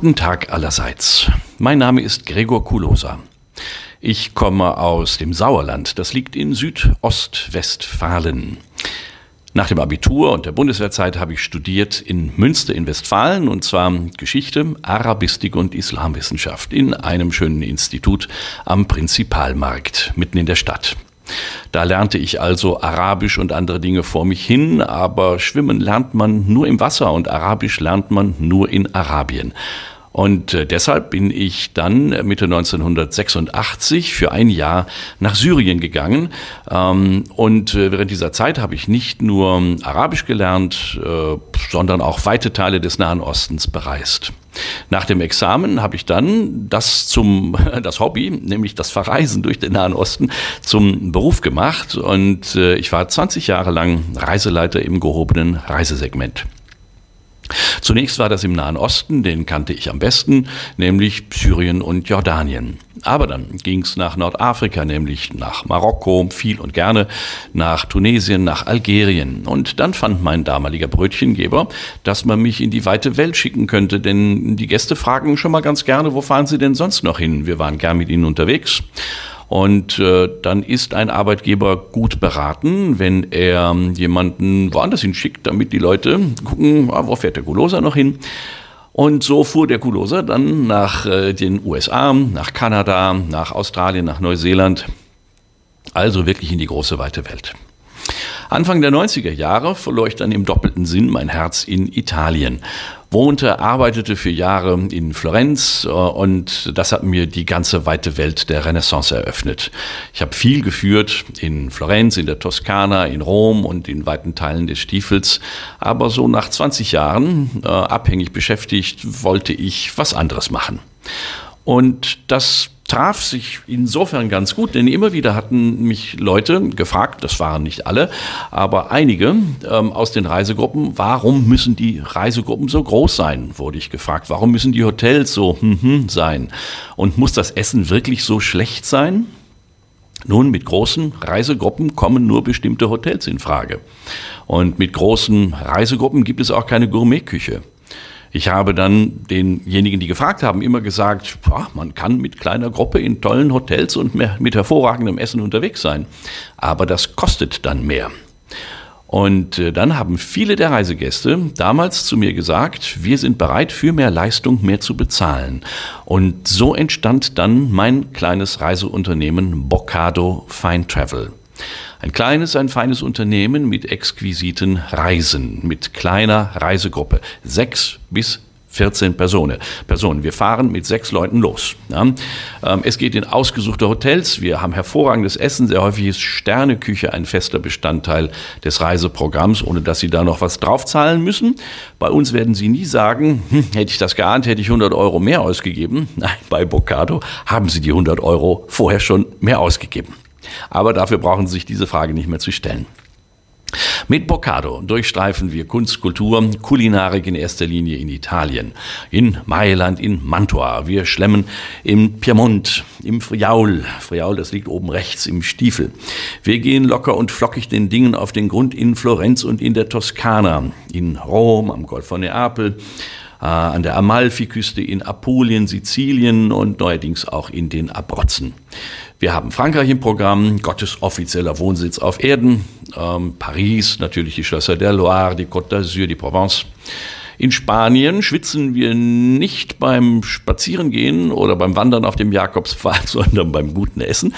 Guten Tag allerseits. Mein Name ist Gregor Kulosa. Ich komme aus dem Sauerland. Das liegt in Südostwestfalen. Nach dem Abitur und der Bundeswehrzeit habe ich studiert in Münster in Westfalen und zwar Geschichte, Arabistik und Islamwissenschaft in einem schönen Institut am Prinzipalmarkt mitten in der Stadt. Da lernte ich also Arabisch und andere Dinge vor mich hin, aber Schwimmen lernt man nur im Wasser und Arabisch lernt man nur in Arabien. Und äh, deshalb bin ich dann Mitte 1986 für ein Jahr nach Syrien gegangen. Ähm, und äh, während dieser Zeit habe ich nicht nur Arabisch gelernt, äh, sondern auch weite Teile des Nahen Ostens bereist. Nach dem Examen habe ich dann das zum das Hobby, nämlich das Verreisen durch den Nahen Osten, zum Beruf gemacht und ich war 20 Jahre lang Reiseleiter im gehobenen Reisesegment. Zunächst war das im Nahen Osten, den kannte ich am besten, nämlich Syrien und Jordanien. Aber dann ging es nach Nordafrika, nämlich nach Marokko, viel und gerne, nach Tunesien, nach Algerien. Und dann fand mein damaliger Brötchengeber, dass man mich in die weite Welt schicken könnte, denn die Gäste fragen schon mal ganz gerne, wo fahren Sie denn sonst noch hin? Wir waren gern mit Ihnen unterwegs. Und äh, dann ist ein Arbeitgeber gut beraten, wenn er jemanden woanders hinschickt, damit die Leute gucken, ah, wo fährt der Guloser noch hin. Und so fuhr der Kuloser dann nach äh, den USA, nach Kanada, nach Australien, nach Neuseeland, also wirklich in die große weite Welt. Anfang der 90er Jahre verlor ich dann im doppelten Sinn mein Herz in Italien wohnte, arbeitete für Jahre in Florenz äh, und das hat mir die ganze weite Welt der Renaissance eröffnet. Ich habe viel geführt in Florenz, in der Toskana, in Rom und in weiten Teilen des Stiefels, aber so nach 20 Jahren äh, abhängig beschäftigt, wollte ich was anderes machen. Und das traf sich insofern ganz gut, denn immer wieder hatten mich Leute gefragt, das waren nicht alle, aber einige ähm, aus den Reisegruppen, warum müssen die Reisegruppen so groß sein, wurde ich gefragt. Warum müssen die Hotels so hm, hm, sein? Und muss das Essen wirklich so schlecht sein? Nun, mit großen Reisegruppen kommen nur bestimmte Hotels in Frage. Und mit großen Reisegruppen gibt es auch keine Gourmetküche. Ich habe dann denjenigen, die gefragt haben, immer gesagt, boah, man kann mit kleiner Gruppe in tollen Hotels und mit hervorragendem Essen unterwegs sein. Aber das kostet dann mehr. Und äh, dann haben viele der Reisegäste damals zu mir gesagt, wir sind bereit, für mehr Leistung mehr zu bezahlen. Und so entstand dann mein kleines Reiseunternehmen Bocado Fine Travel. Ein kleines, ein feines Unternehmen mit exquisiten Reisen, mit kleiner Reisegruppe. Sechs bis 14 Personen. Personen. Wir fahren mit sechs Leuten los. Ja. Ähm, es geht in ausgesuchte Hotels. Wir haben hervorragendes Essen. Sehr häufig ist Sterneküche ein fester Bestandteil des Reiseprogramms, ohne dass Sie da noch was draufzahlen müssen. Bei uns werden Sie nie sagen, hm, hätte ich das geahnt, hätte ich 100 Euro mehr ausgegeben. Nein, bei Bocado haben Sie die 100 Euro vorher schon mehr ausgegeben. Aber dafür brauchen Sie sich diese Frage nicht mehr zu stellen. Mit Boccado durchstreifen wir Kunst, Kultur, Kulinarik in erster Linie in Italien, in Mailand, in Mantua. Wir schlemmen im Piemont, im Friaul. Friaul, das liegt oben rechts im Stiefel. Wir gehen locker und flockig den Dingen auf den Grund in Florenz und in der Toskana, in Rom, am Golf von Neapel, äh, an der Amalfiküste in Apulien, Sizilien und neuerdings auch in den Abruzzen. Wir haben Frankreich im Programm, Gottes offizieller Wohnsitz auf Erden, ähm, Paris, natürlich die Schlösser der Loire, die Côte d'Azur, die Provence. In Spanien schwitzen wir nicht beim Spazierengehen oder beim Wandern auf dem Jakobspfad, sondern beim guten Essen.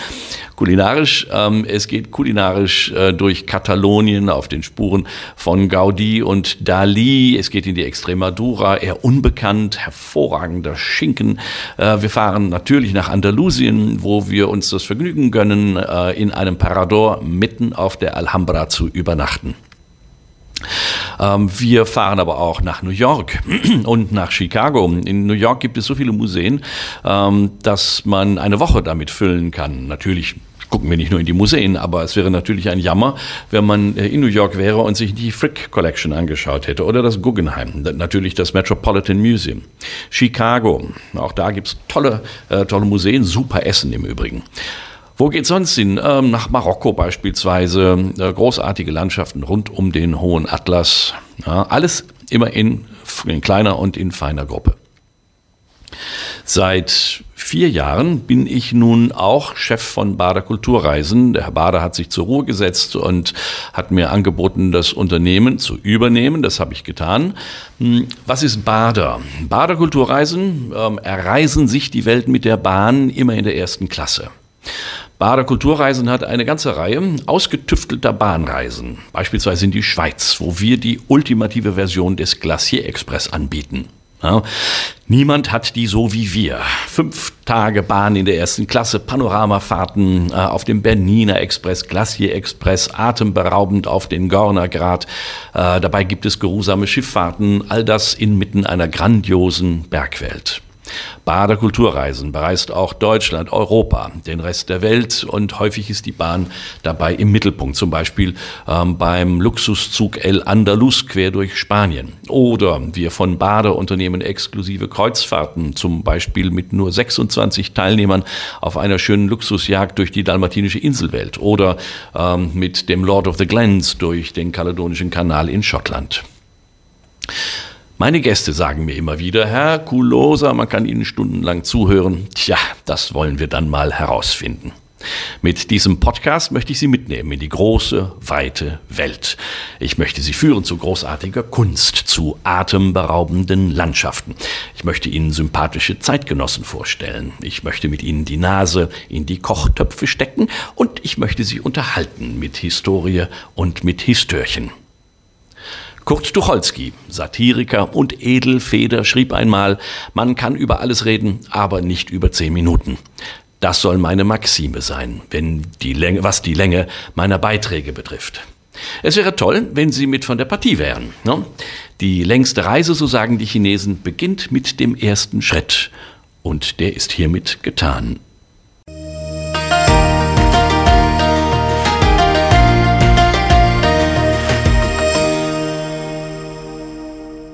Kulinarisch, ähm, es geht kulinarisch äh, durch Katalonien auf den Spuren von Gaudi und Dali. Es geht in die Extremadura, eher unbekannt, hervorragender Schinken. Äh, wir fahren natürlich nach Andalusien, wo wir uns das Vergnügen gönnen, äh, in einem Parador mitten auf der Alhambra zu übernachten. Ähm, wir fahren aber auch nach New York und nach Chicago. In New York gibt es so viele Museen, ähm, dass man eine Woche damit füllen kann. Natürlich gucken wir nicht nur in die Museen, aber es wäre natürlich ein Jammer, wenn man äh, in New York wäre und sich die Frick Collection angeschaut hätte oder das Guggenheim, natürlich das Metropolitan Museum. Chicago, auch da gibt es tolle, äh, tolle Museen, super Essen im Übrigen. Wo geht sonst hin? Ähm, nach Marokko beispielsweise. Äh, großartige Landschaften rund um den Hohen Atlas. Ja, alles immer in, in kleiner und in feiner Gruppe. Seit vier Jahren bin ich nun auch Chef von Bader Kulturreisen. Der Herr Bader hat sich zur Ruhe gesetzt und hat mir angeboten, das Unternehmen zu übernehmen. Das habe ich getan. Hm, was ist Bader? Bader Kulturreisen ähm, erreisen sich die Welt mit der Bahn immer in der ersten Klasse. Bader Kulturreisen hat eine ganze Reihe ausgetüftelter Bahnreisen, beispielsweise in die Schweiz, wo wir die ultimative Version des Glacier Express anbieten. Ja, niemand hat die so wie wir. Fünf Tage Bahn in der ersten Klasse, Panoramafahrten äh, auf dem Berniner Express, Glacier Express, atemberaubend auf den Gornergrat. Äh, dabei gibt es geruhsame Schifffahrten, all das inmitten einer grandiosen Bergwelt. Bader Kulturreisen bereist auch Deutschland, Europa, den Rest der Welt und häufig ist die Bahn dabei im Mittelpunkt, zum Beispiel ähm, beim Luxuszug El Andalus quer durch Spanien. Oder wir von Bader unternehmen exklusive Kreuzfahrten, zum Beispiel mit nur 26 Teilnehmern auf einer schönen Luxusjagd durch die dalmatinische Inselwelt oder ähm, mit dem Lord of the Glens durch den Kaledonischen Kanal in Schottland. Meine Gäste sagen mir immer wieder, Herr Kulosa, man kann Ihnen stundenlang zuhören. Tja, das wollen wir dann mal herausfinden. Mit diesem Podcast möchte ich Sie mitnehmen in die große, weite Welt. Ich möchte Sie führen zu großartiger Kunst, zu atemberaubenden Landschaften. Ich möchte Ihnen sympathische Zeitgenossen vorstellen. Ich möchte mit Ihnen die Nase in die Kochtöpfe stecken und ich möchte Sie unterhalten mit Historie und mit Histörchen. Kurt Tucholsky, Satiriker und Edelfeder, schrieb einmal, man kann über alles reden, aber nicht über zehn Minuten. Das soll meine Maxime sein, wenn die Länge, was die Länge meiner Beiträge betrifft. Es wäre toll, wenn Sie mit von der Partie wären. Ne? Die längste Reise, so sagen die Chinesen, beginnt mit dem ersten Schritt. Und der ist hiermit getan.